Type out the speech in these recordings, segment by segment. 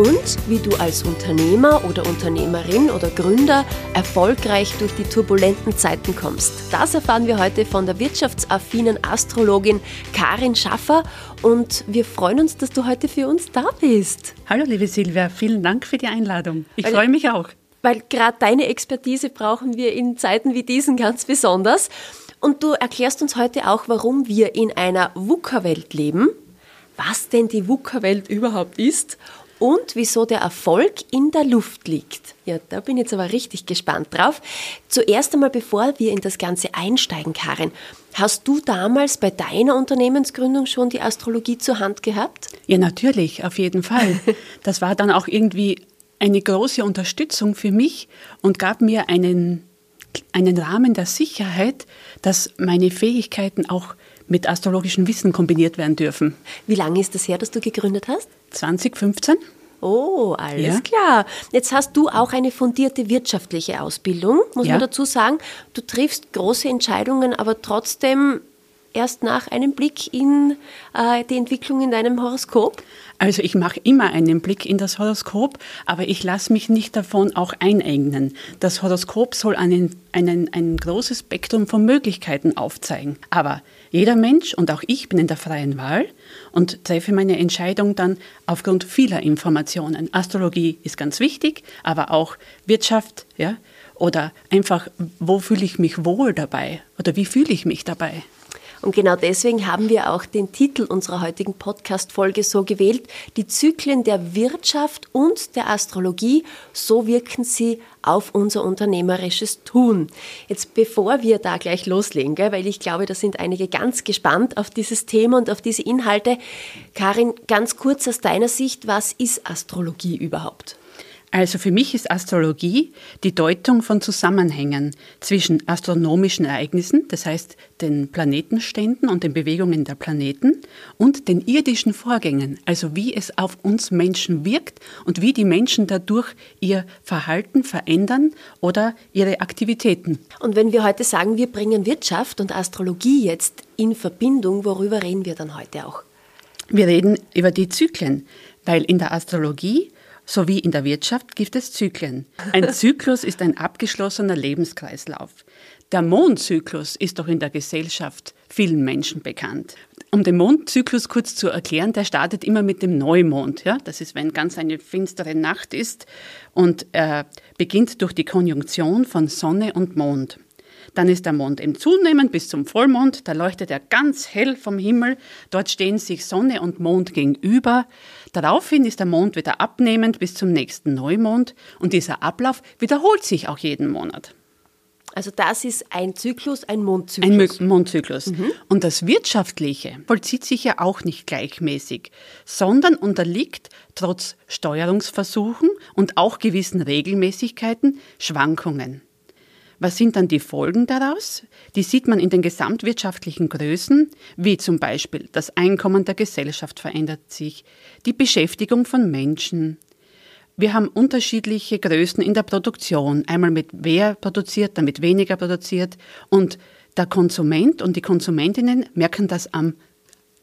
und wie du als Unternehmer oder Unternehmerin oder Gründer erfolgreich durch die turbulenten Zeiten kommst. Das erfahren wir heute von der wirtschaftsaffinen Astrologin Karin Schaffer und wir freuen uns, dass du heute für uns da bist. Hallo liebe Silvia, vielen Dank für die Einladung. Ich freue mich auch. Weil gerade deine Expertise brauchen wir in Zeiten wie diesen ganz besonders. Und du erklärst uns heute auch, warum wir in einer VUCA-Welt leben, was denn die VUCA-Welt überhaupt ist und wieso der Erfolg in der Luft liegt. Ja, da bin ich jetzt aber richtig gespannt drauf. Zuerst einmal, bevor wir in das Ganze einsteigen, Karin, hast du damals bei deiner Unternehmensgründung schon die Astrologie zur Hand gehabt? Ja, natürlich, auf jeden Fall. Das war dann auch irgendwie eine große Unterstützung für mich und gab mir einen, einen Rahmen der Sicherheit, dass meine Fähigkeiten auch mit astrologischem Wissen kombiniert werden dürfen. Wie lange ist das her, dass du gegründet hast? 2015. Oh, alles ja. klar. Jetzt hast du auch eine fundierte wirtschaftliche Ausbildung, muss ja. man dazu sagen. Du triffst große Entscheidungen, aber trotzdem erst nach einem Blick in äh, die Entwicklung in deinem Horoskop? Also ich mache immer einen Blick in das Horoskop, aber ich lasse mich nicht davon auch einengen. Das Horoskop soll einen, einen, ein großes Spektrum von Möglichkeiten aufzeigen. Aber jeder Mensch und auch ich bin in der freien Wahl und treffe meine Entscheidung dann aufgrund vieler Informationen. Astrologie ist ganz wichtig, aber auch Wirtschaft, ja, oder einfach, wo fühle ich mich wohl dabei oder wie fühle ich mich dabei. Und genau deswegen haben wir auch den Titel unserer heutigen Podcast-Folge so gewählt, die Zyklen der Wirtschaft und der Astrologie, so wirken sie auf unser unternehmerisches Tun. Jetzt bevor wir da gleich loslegen, gell, weil ich glaube, da sind einige ganz gespannt auf dieses Thema und auf diese Inhalte. Karin, ganz kurz aus deiner Sicht, was ist Astrologie überhaupt? Also für mich ist Astrologie die Deutung von Zusammenhängen zwischen astronomischen Ereignissen, das heißt den Planetenständen und den Bewegungen der Planeten, und den irdischen Vorgängen, also wie es auf uns Menschen wirkt und wie die Menschen dadurch ihr Verhalten verändern oder ihre Aktivitäten. Und wenn wir heute sagen, wir bringen Wirtschaft und Astrologie jetzt in Verbindung, worüber reden wir dann heute auch? Wir reden über die Zyklen, weil in der Astrologie sowie in der Wirtschaft gibt es Zyklen. Ein Zyklus ist ein abgeschlossener Lebenskreislauf. Der Mondzyklus ist doch in der Gesellschaft vielen Menschen bekannt. Um den Mondzyklus kurz zu erklären, der startet immer mit dem Neumond. Ja? Das ist, wenn ganz eine finstere Nacht ist und äh, beginnt durch die Konjunktion von Sonne und Mond. Dann ist der Mond im Zunehmen bis zum Vollmond, da leuchtet er ganz hell vom Himmel, dort stehen sich Sonne und Mond gegenüber. Daraufhin ist der Mond wieder abnehmend bis zum nächsten Neumond und dieser Ablauf wiederholt sich auch jeden Monat. Also das ist ein Zyklus, ein Mondzyklus. Ein Mondzyklus. Mhm. Und das Wirtschaftliche vollzieht sich ja auch nicht gleichmäßig, sondern unterliegt trotz Steuerungsversuchen und auch gewissen Regelmäßigkeiten Schwankungen. Was sind dann die Folgen daraus? Die sieht man in den gesamtwirtschaftlichen Größen, wie zum Beispiel das Einkommen der Gesellschaft verändert sich, die Beschäftigung von Menschen. Wir haben unterschiedliche Größen in der Produktion, einmal mit wer produziert, dann mit weniger produziert und der Konsument und die Konsumentinnen merken das am,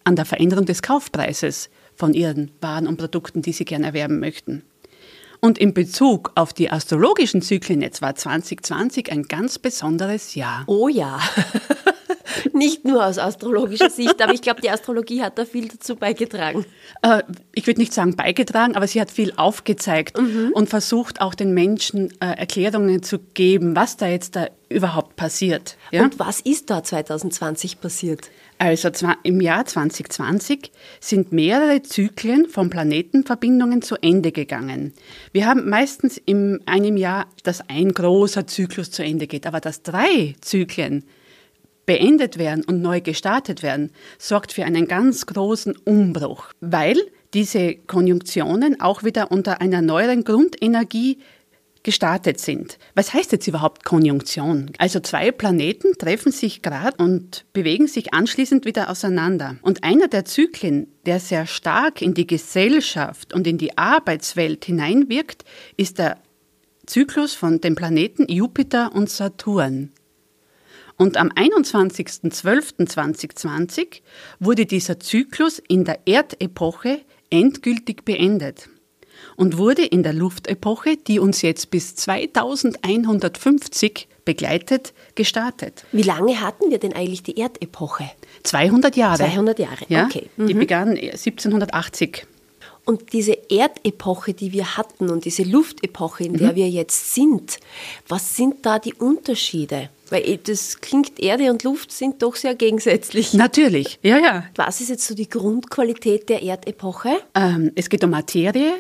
an der Veränderung des Kaufpreises von ihren Waren und Produkten, die sie gerne erwerben möchten. Und in Bezug auf die astrologischen Zyklen jetzt war 2020 ein ganz besonderes Jahr. Oh ja. Nicht nur aus astrologischer Sicht, aber ich glaube, die Astrologie hat da viel dazu beigetragen. Äh, ich würde nicht sagen beigetragen, aber sie hat viel aufgezeigt mhm. und versucht auch den Menschen äh, Erklärungen zu geben, was da jetzt da überhaupt passiert. Ja? Und was ist da 2020 passiert? Also im Jahr 2020 sind mehrere Zyklen von Planetenverbindungen zu Ende gegangen. Wir haben meistens in einem Jahr, dass ein großer Zyklus zu Ende geht, aber dass drei Zyklen beendet werden und neu gestartet werden, sorgt für einen ganz großen Umbruch, weil diese Konjunktionen auch wieder unter einer neueren Grundenergie gestartet sind. Was heißt jetzt überhaupt Konjunktion? Also zwei Planeten treffen sich gerade und bewegen sich anschließend wieder auseinander. Und einer der Zyklen, der sehr stark in die Gesellschaft und in die Arbeitswelt hineinwirkt, ist der Zyklus von den Planeten Jupiter und Saturn. Und am 21.12.2020 wurde dieser Zyklus in der Erdepoche endgültig beendet und wurde in der Luftepoche, die uns jetzt bis 2150 begleitet, gestartet. Wie lange hatten wir denn eigentlich die Erdepoche? 200 Jahre. 200 Jahre, ja, okay. Die mhm. begann 1780. Und diese Erdepoche, die wir hatten und diese Luftepoche, in der mhm. wir jetzt sind, was sind da die Unterschiede? Weil eh, das klingt, Erde und Luft sind doch sehr gegensätzlich. Natürlich, ja, ja. Was ist jetzt so die Grundqualität der Erdepoche? Ähm, es geht um Materie,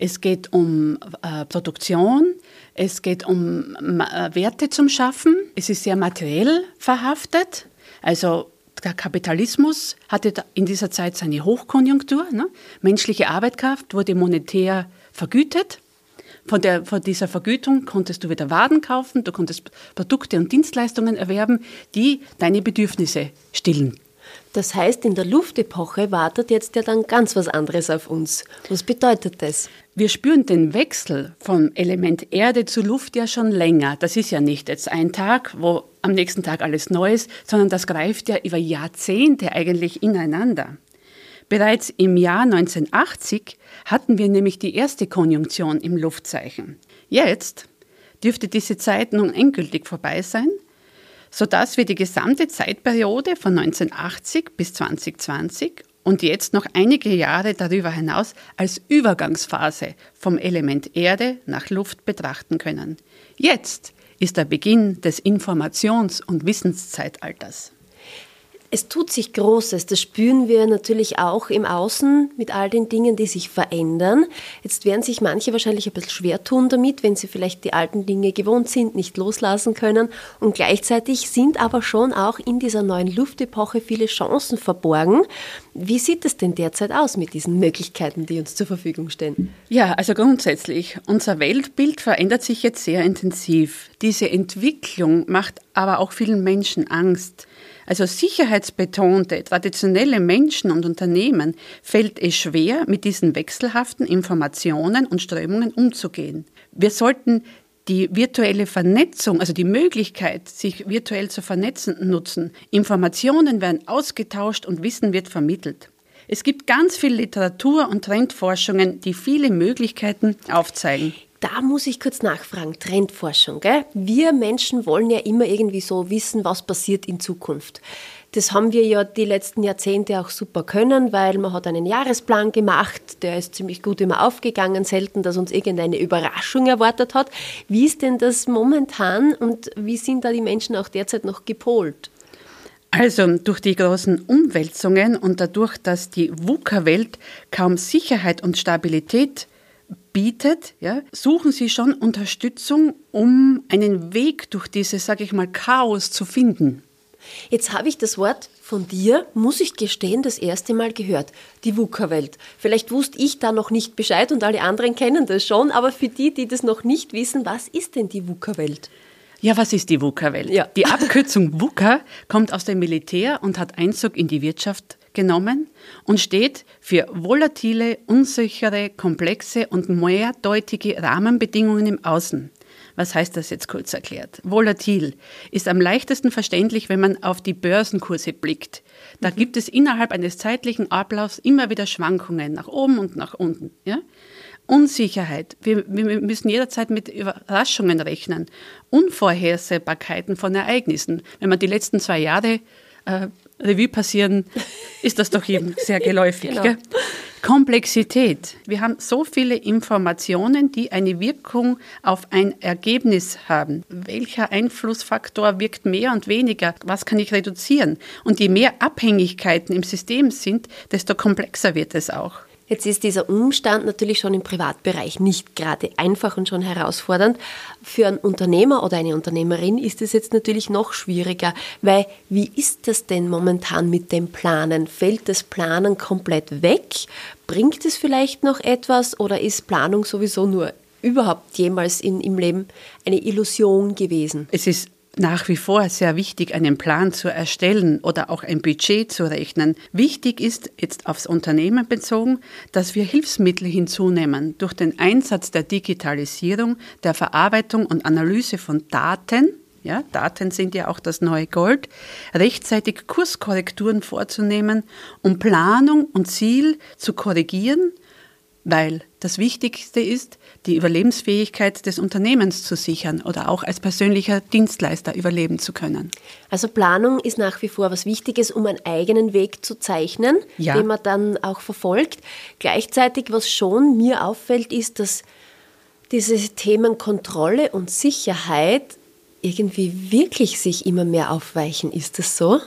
es geht um äh, Produktion, es geht um äh, Werte zum Schaffen, es ist sehr materiell verhaftet. Also der Kapitalismus hatte in dieser Zeit seine Hochkonjunktur. Ne? Menschliche Arbeitskraft wurde monetär vergütet. Von, der, von dieser Vergütung konntest du wieder Waren kaufen, du konntest Produkte und Dienstleistungen erwerben, die deine Bedürfnisse stillen. Das heißt, in der Luftepoche wartet jetzt ja dann ganz was anderes auf uns. Was bedeutet das? Wir spüren den Wechsel vom Element Erde zu Luft ja schon länger. Das ist ja nicht jetzt ein Tag, wo am nächsten Tag alles Neues, sondern das greift ja über Jahrzehnte eigentlich ineinander. Bereits im Jahr 1980 hatten wir nämlich die erste Konjunktion im Luftzeichen. Jetzt dürfte diese Zeit nun endgültig vorbei sein, sodass wir die gesamte Zeitperiode von 1980 bis 2020 und jetzt noch einige Jahre darüber hinaus als Übergangsphase vom Element Erde nach Luft betrachten können. Jetzt ist der Beginn des Informations- und Wissenszeitalters. Es tut sich Großes, das spüren wir natürlich auch im Außen mit all den Dingen, die sich verändern. Jetzt werden sich manche wahrscheinlich ein bisschen schwer tun damit, wenn sie vielleicht die alten Dinge gewohnt sind, nicht loslassen können. Und gleichzeitig sind aber schon auch in dieser neuen Luftepoche viele Chancen verborgen. Wie sieht es denn derzeit aus mit diesen Möglichkeiten, die uns zur Verfügung stehen? Ja, also grundsätzlich, unser Weltbild verändert sich jetzt sehr intensiv. Diese Entwicklung macht aber auch vielen Menschen Angst. Also sicherheitsbetonte, traditionelle Menschen und Unternehmen fällt es schwer, mit diesen wechselhaften Informationen und Strömungen umzugehen. Wir sollten die virtuelle Vernetzung, also die Möglichkeit, sich virtuell zu vernetzen, nutzen. Informationen werden ausgetauscht und Wissen wird vermittelt. Es gibt ganz viel Literatur und Trendforschungen, die viele Möglichkeiten aufzeigen. Da muss ich kurz nachfragen, Trendforschung. Gell? Wir Menschen wollen ja immer irgendwie so wissen, was passiert in Zukunft. Das haben wir ja die letzten Jahrzehnte auch super können, weil man hat einen Jahresplan gemacht, der ist ziemlich gut immer aufgegangen, selten, dass uns irgendeine Überraschung erwartet hat. Wie ist denn das momentan und wie sind da die Menschen auch derzeit noch gepolt? Also durch die großen Umwälzungen und dadurch, dass die VUCA-Welt kaum Sicherheit und Stabilität bietet, ja, suchen sie schon Unterstützung, um einen Weg durch dieses, sage ich mal, Chaos zu finden. Jetzt habe ich das Wort von dir, muss ich gestehen, das erste Mal gehört. Die VUCA-Welt. Vielleicht wusste ich da noch nicht Bescheid und alle anderen kennen das schon, aber für die, die das noch nicht wissen, was ist denn die VUCA-Welt? Ja, was ist die VUCA-Welt? Ja. Die Abkürzung VUCA kommt aus dem Militär und hat Einzug in die Wirtschaft genommen und steht für volatile, unsichere, komplexe und mehrdeutige Rahmenbedingungen im Außen. Was heißt das jetzt kurz erklärt? Volatil ist am leichtesten verständlich, wenn man auf die Börsenkurse blickt. Da mhm. gibt es innerhalb eines zeitlichen Ablaufs immer wieder Schwankungen nach oben und nach unten. Ja? Unsicherheit. Wir, wir, müssen jederzeit mit Überraschungen rechnen. Unvorhersehbarkeiten von Ereignissen. Wenn man die letzten zwei Jahre äh, Revue passieren, ist das doch jedem sehr geläufig. Genau. Komplexität. Wir haben so viele Informationen, die eine Wirkung auf ein Ergebnis haben. Welcher Einflussfaktor wirkt mehr und weniger? Was kann ich reduzieren? Und je mehr Abhängigkeiten im System sind, desto komplexer wird es auch. Jetzt ist dieser Umstand natürlich schon im Privatbereich nicht gerade einfach und schon herausfordernd. Für einen Unternehmer oder eine Unternehmerin ist es jetzt natürlich noch schwieriger, weil wie ist das denn momentan mit dem Planen? Fällt das Planen komplett weg? Bringt es vielleicht noch etwas oder ist Planung sowieso nur überhaupt jemals in, im Leben eine Illusion gewesen? Es ist nach wie vor sehr wichtig, einen Plan zu erstellen oder auch ein Budget zu rechnen. Wichtig ist jetzt aufs Unternehmen bezogen, dass wir Hilfsmittel hinzunehmen durch den Einsatz der Digitalisierung, der Verarbeitung und Analyse von Daten. Ja, Daten sind ja auch das neue Gold, rechtzeitig Kurskorrekturen vorzunehmen, um Planung und Ziel zu korrigieren weil das Wichtigste ist, die Überlebensfähigkeit des Unternehmens zu sichern oder auch als persönlicher Dienstleister überleben zu können. Also Planung ist nach wie vor was Wichtiges, um einen eigenen Weg zu zeichnen, ja. den man dann auch verfolgt. Gleichzeitig, was schon mir auffällt, ist, dass diese Themen Kontrolle und Sicherheit irgendwie wirklich sich immer mehr aufweichen. Ist das so?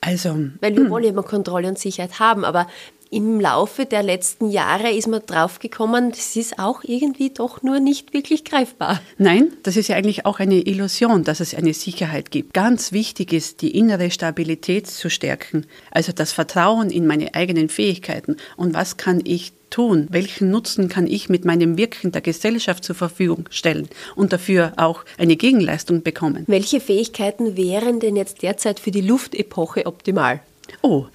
Also, Weil wir hm. wollen ja immer Kontrolle und Sicherheit haben, aber im Laufe der letzten Jahre ist man draufgekommen, das ist auch irgendwie doch nur nicht wirklich greifbar. Nein, das ist ja eigentlich auch eine Illusion, dass es eine Sicherheit gibt. Ganz wichtig ist, die innere Stabilität zu stärken, also das Vertrauen in meine eigenen Fähigkeiten und was kann ich tun? Welchen Nutzen kann ich mit meinem Wirken der Gesellschaft zur Verfügung stellen und dafür auch eine Gegenleistung bekommen? Welche Fähigkeiten wären denn jetzt derzeit für die Luftepoche optimal? Oh,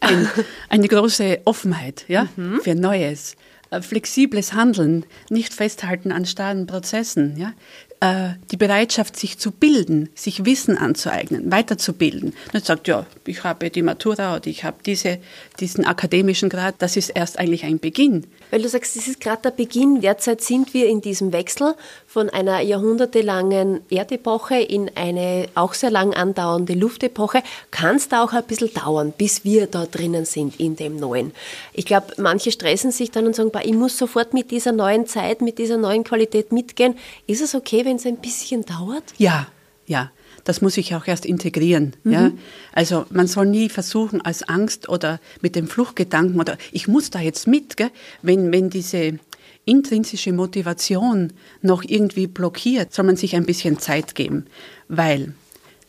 ein, eine große Offenheit ja, mhm. für Neues, äh, flexibles Handeln, nicht festhalten an starren Prozessen, ja, äh, die Bereitschaft, sich zu bilden, sich Wissen anzueignen, weiterzubilden. Nicht sagt, ja, ich habe die Matura oder ich habe diese, diesen akademischen Grad, das ist erst eigentlich ein Beginn. Weil du sagst, das ist gerade der Beginn. Derzeit sind wir in diesem Wechsel von einer jahrhundertelangen Erdepoche in eine auch sehr lang andauernde Luftepoche. Kann es da auch ein bisschen dauern, bis wir da drinnen sind in dem Neuen? Ich glaube, manche stressen sich dann und sagen, ich muss sofort mit dieser neuen Zeit, mit dieser neuen Qualität mitgehen. Ist es okay, wenn es ein bisschen dauert? Ja, ja das muss ich auch erst integrieren. Mhm. Ja? Also man soll nie versuchen, als Angst oder mit dem Fluchtgedanken oder ich muss da jetzt mit, gell? Wenn, wenn diese intrinsische Motivation noch irgendwie blockiert, soll man sich ein bisschen Zeit geben. Weil,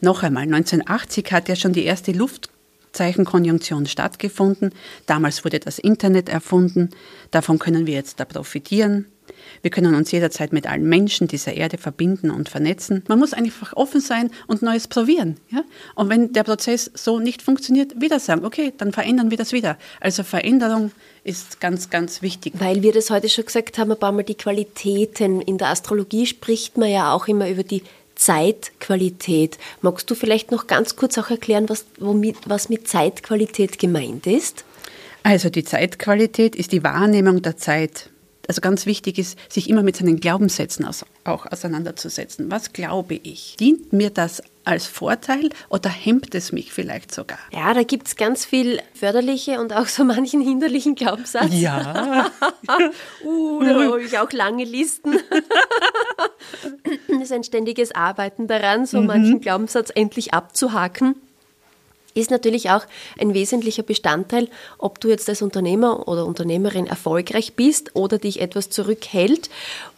noch einmal, 1980 hat ja schon die erste Luftzeichenkonjunktion stattgefunden. Damals wurde das Internet erfunden. Davon können wir jetzt da profitieren. Wir können uns jederzeit mit allen Menschen dieser Erde verbinden und vernetzen. Man muss einfach offen sein und Neues probieren. Ja? Und wenn der Prozess so nicht funktioniert, wieder sagen, okay, dann verändern wir das wieder. Also Veränderung ist ganz, ganz wichtig. Weil wir das heute schon gesagt haben, ein paar Mal die Qualitäten. In der Astrologie spricht man ja auch immer über die Zeitqualität. Magst du vielleicht noch ganz kurz auch erklären, was, womit, was mit Zeitqualität gemeint ist? Also die Zeitqualität ist die Wahrnehmung der Zeit also ganz wichtig ist, sich immer mit seinen Glaubenssätzen auch auseinanderzusetzen. Was glaube ich? Dient mir das als Vorteil oder hemmt es mich vielleicht sogar? Ja, da gibt es ganz viel förderliche und auch so manchen hinderlichen Glaubenssatz. Ja. uh, da habe ich auch lange Listen. das ist ein ständiges Arbeiten daran, so mhm. manchen Glaubenssatz endlich abzuhaken ist natürlich auch ein wesentlicher Bestandteil, ob du jetzt als Unternehmer oder Unternehmerin erfolgreich bist oder dich etwas zurückhält.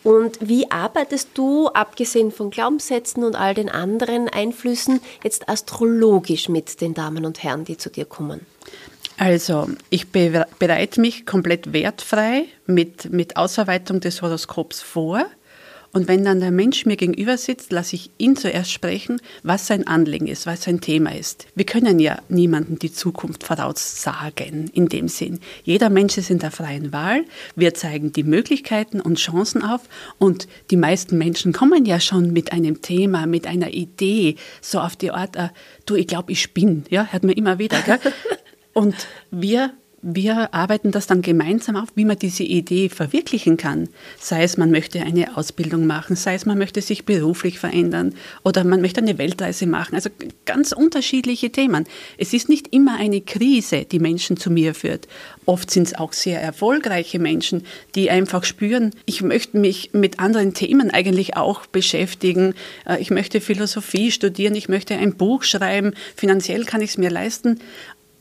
Und wie arbeitest du, abgesehen von Glaubenssätzen und all den anderen Einflüssen, jetzt astrologisch mit den Damen und Herren, die zu dir kommen? Also, ich bereite mich komplett wertfrei mit, mit Ausarbeitung des Horoskops vor und wenn dann der Mensch mir gegenüber sitzt, lasse ich ihn zuerst sprechen, was sein Anliegen ist, was sein Thema ist. Wir können ja niemanden die Zukunft voraussagen in dem Sinn. Jeder Mensch ist in der freien Wahl. Wir zeigen die Möglichkeiten und Chancen auf und die meisten Menschen kommen ja schon mit einem Thema, mit einer Idee, so auf die Art, äh, du, ich glaube, ich bin, ja, hört man immer wieder, gell? Und wir wir arbeiten das dann gemeinsam auf, wie man diese Idee verwirklichen kann. Sei es, man möchte eine Ausbildung machen, sei es, man möchte sich beruflich verändern oder man möchte eine Weltreise machen. Also ganz unterschiedliche Themen. Es ist nicht immer eine Krise, die Menschen zu mir führt. Oft sind es auch sehr erfolgreiche Menschen, die einfach spüren, ich möchte mich mit anderen Themen eigentlich auch beschäftigen. Äh, ich möchte Philosophie studieren, ich möchte ein Buch schreiben, finanziell kann ich es mir leisten.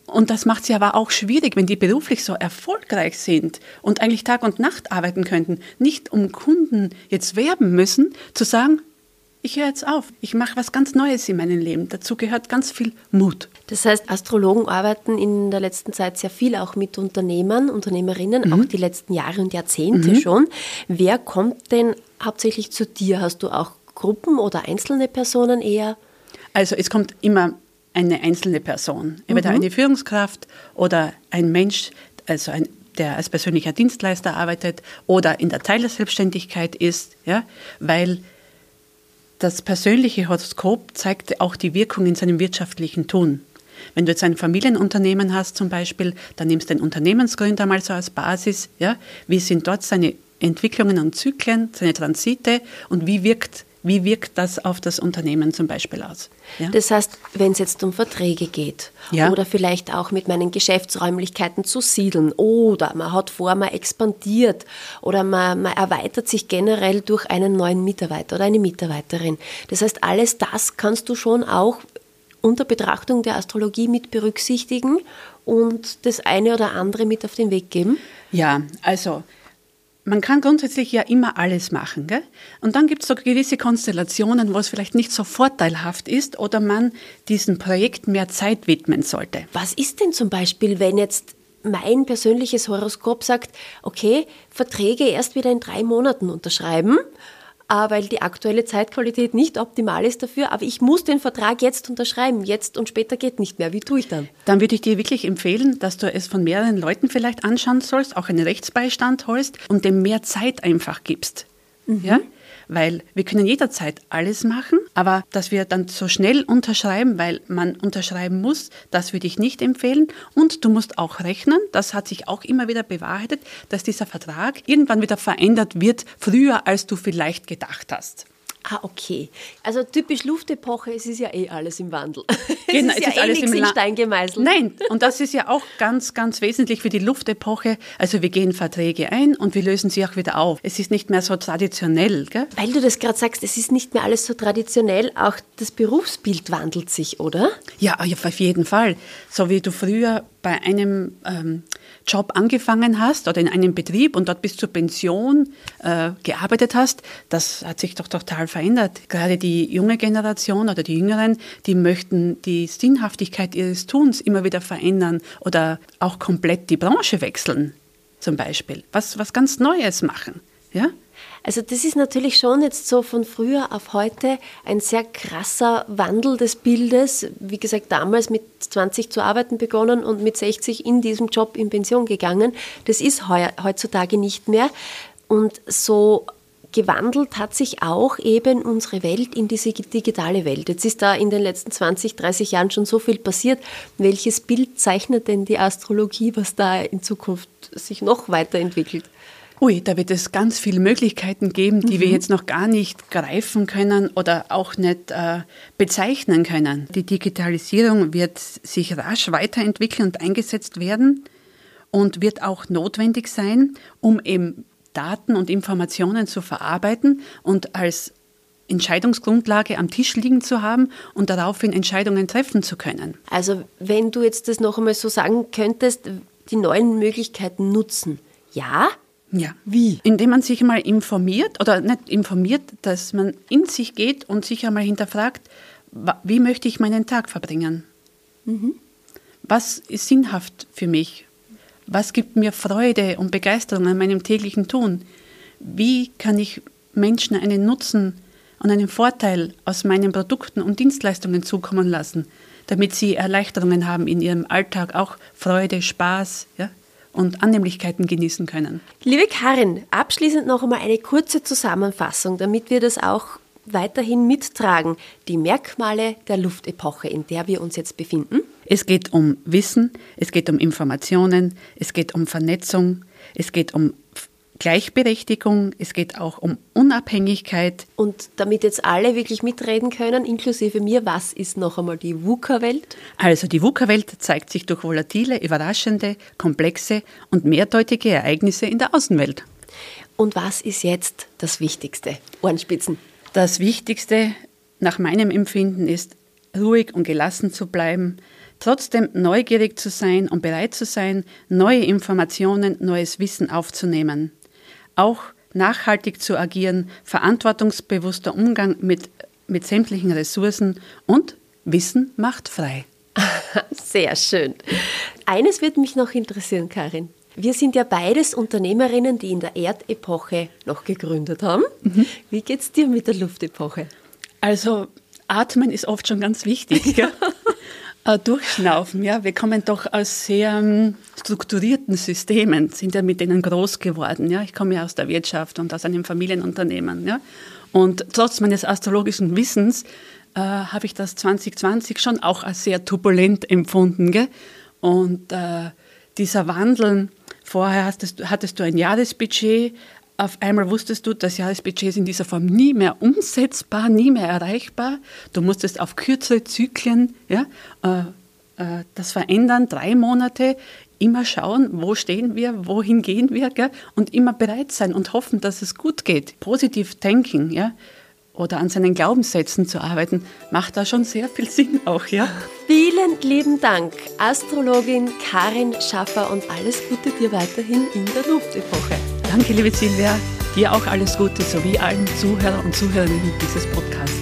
Und das macht sie aber auch schwierig, wenn die beruflich so erfolgreich sind und eigentlich Tag und Nacht arbeiten könnten, nicht um Kunden jetzt werben müssen, zu sagen, ich höre jetzt auf. Ich mache was ganz Neues in meinem Leben. Dazu gehört ganz viel Mut. Das heißt, Astrologen arbeiten in der letzten Zeit sehr viel auch mit Unternehmern, Unternehmerinnen, mhm. auch die letzten Jahre und Jahrzehnte mhm. schon. Wer kommt denn hauptsächlich zu dir? Hast du auch Gruppen oder einzelne Personen eher? Also es kommt immer eine einzelne Person, entweder mhm. eine Führungskraft oder ein Mensch, also ein, der als persönlicher Dienstleister arbeitet oder in der Teilerselbstständigkeit ist, ja, weil das persönliche Horoskop zeigt auch die Wirkung in seinem wirtschaftlichen Tun. Wenn du jetzt ein Familienunternehmen hast zum Beispiel, dann nimmst du den Unternehmensgründer mal so als Basis. Ja? Wie sind dort seine Entwicklungen und Zyklen, seine Transite und wie wirkt wie wirkt das auf das Unternehmen zum Beispiel aus? Ja? Das heißt, wenn es jetzt um Verträge geht ja. oder vielleicht auch mit meinen Geschäftsräumlichkeiten zu siedeln oder man hat vor, man expandiert oder man, man erweitert sich generell durch einen neuen Mitarbeiter oder eine Mitarbeiterin. Das heißt, alles das kannst du schon auch unter Betrachtung der Astrologie mit berücksichtigen und das eine oder andere mit auf den Weg geben? Ja, also man kann grundsätzlich ja immer alles machen. Gell? Und dann gibt es so gewisse Konstellationen, wo es vielleicht nicht so vorteilhaft ist oder man diesem Projekt mehr Zeit widmen sollte. Was ist denn zum Beispiel, wenn jetzt mein persönliches Horoskop sagt, okay, Verträge erst wieder in drei Monaten unterschreiben weil die aktuelle Zeitqualität nicht optimal ist dafür. Aber ich muss den Vertrag jetzt unterschreiben. Jetzt und später geht nicht mehr. Wie tue ich dann? Dann würde ich dir wirklich empfehlen, dass du es von mehreren Leuten vielleicht anschauen sollst, auch einen Rechtsbeistand holst und dem mehr Zeit einfach gibst. Mhm. Ja? Weil wir können jederzeit alles machen, aber dass wir dann so schnell unterschreiben, weil man unterschreiben muss, das würde ich nicht empfehlen. Und du musst auch rechnen, das hat sich auch immer wieder bewahrheitet, dass dieser Vertrag irgendwann wieder verändert wird, früher als du vielleicht gedacht hast. Ah, okay. Also typisch Luftepoche, es ist ja eh alles im Wandel. Genau, es ist, es ist ja alles eh im in Stein gemeißelt. Nein, und das ist ja auch ganz, ganz wesentlich für die Luftepoche. Also wir gehen Verträge ein und wir lösen sie auch wieder auf. Es ist nicht mehr so traditionell. Gell? Weil du das gerade sagst, es ist nicht mehr alles so traditionell. Auch das Berufsbild wandelt sich, oder? Ja, auf jeden Fall. So wie du früher bei einem ähm, Job angefangen hast oder in einem Betrieb und dort bis zur Pension äh, gearbeitet hast, das hat sich doch total verändert. Gerade die junge Generation oder die Jüngeren, die möchten die Sinnhaftigkeit ihres Tuns immer wieder verändern oder auch komplett die Branche wechseln, zum Beispiel. Was, was ganz Neues machen. Ja? Also das ist natürlich schon jetzt so von früher auf heute ein sehr krasser Wandel des Bildes. Wie gesagt, damals mit 20 zu arbeiten begonnen und mit 60 in diesem Job in Pension gegangen. Das ist heutzutage nicht mehr. Und so gewandelt hat sich auch eben unsere Welt in diese digitale Welt. Jetzt ist da in den letzten 20, 30 Jahren schon so viel passiert. Welches Bild zeichnet denn die Astrologie, was da in Zukunft sich noch weiterentwickelt? Ui, da wird es ganz viele Möglichkeiten geben, die mhm. wir jetzt noch gar nicht greifen können oder auch nicht äh, bezeichnen können. Die Digitalisierung wird sich rasch weiterentwickeln und eingesetzt werden und wird auch notwendig sein, um eben Daten und Informationen zu verarbeiten und als Entscheidungsgrundlage am Tisch liegen zu haben und daraufhin Entscheidungen treffen zu können. Also wenn du jetzt das noch einmal so sagen könntest, die neuen Möglichkeiten nutzen. Ja, ja. Wie? Indem man sich mal informiert oder nicht informiert, dass man in sich geht und sich einmal hinterfragt, wie möchte ich meinen Tag verbringen? Mhm. Was ist sinnhaft für mich? Was gibt mir Freude und Begeisterung an meinem täglichen Tun? Wie kann ich Menschen einen Nutzen und einen Vorteil aus meinen Produkten und Dienstleistungen zukommen lassen, damit sie Erleichterungen haben in ihrem Alltag, auch Freude, Spaß, ja? Und Annehmlichkeiten genießen können. Liebe Karin, abschließend noch einmal eine kurze Zusammenfassung, damit wir das auch weiterhin mittragen. Die Merkmale der Luftepoche, in der wir uns jetzt befinden. Es geht um Wissen, es geht um Informationen, es geht um Vernetzung, es geht um Gleichberechtigung, es geht auch um Unabhängigkeit. Und damit jetzt alle wirklich mitreden können, inklusive mir, was ist noch einmal die VUCA-Welt? Also die VUCA-Welt zeigt sich durch volatile, überraschende, komplexe und mehrdeutige Ereignisse in der Außenwelt. Und was ist jetzt das Wichtigste? Ohrenspitzen. Das Wichtigste nach meinem Empfinden ist, ruhig und gelassen zu bleiben, trotzdem neugierig zu sein und bereit zu sein, neue Informationen, neues Wissen aufzunehmen auch nachhaltig zu agieren, verantwortungsbewusster Umgang mit mit sämtlichen Ressourcen und Wissen macht frei. Sehr schön. Eines würde mich noch interessieren, Karin. Wir sind ja beides Unternehmerinnen, die in der Erdepoche noch gegründet haben. Mhm. Wie es dir mit der Luftepoche? Also Atmen ist oft schon ganz wichtig. Ja. äh, durchschnaufen, ja. Wir kommen doch aus sehr ähm, strukturierten Systemen, sind ja mit denen groß geworden. Ja. Ich komme ja aus der Wirtschaft und aus einem Familienunternehmen. Ja. Und trotz meines astrologischen Wissens äh, habe ich das 2020 schon auch als sehr turbulent empfunden. Gell? Und äh, dieser Wandel, vorher hattest, hattest du ein Jahresbudget, auf einmal wusstest du, das Jahresbudget ist in dieser Form nie mehr umsetzbar, nie mehr erreichbar. Du musstest auf kürzere Zyklen ja, äh, äh, das verändern, drei Monate, immer schauen, wo stehen wir, wohin gehen wir gell? und immer bereit sein und hoffen, dass es gut geht. Positiv denken, ja, oder an seinen Glaubenssätzen zu arbeiten, macht da schon sehr viel Sinn auch, ja. Vielen lieben Dank, Astrologin Karin Schaffer und alles Gute dir weiterhin in der Luftepoche. Danke, liebe Silvia. Dir auch alles Gute sowie allen Zuhörer und Zuhörerinnen dieses Podcasts.